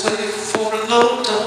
for a long time.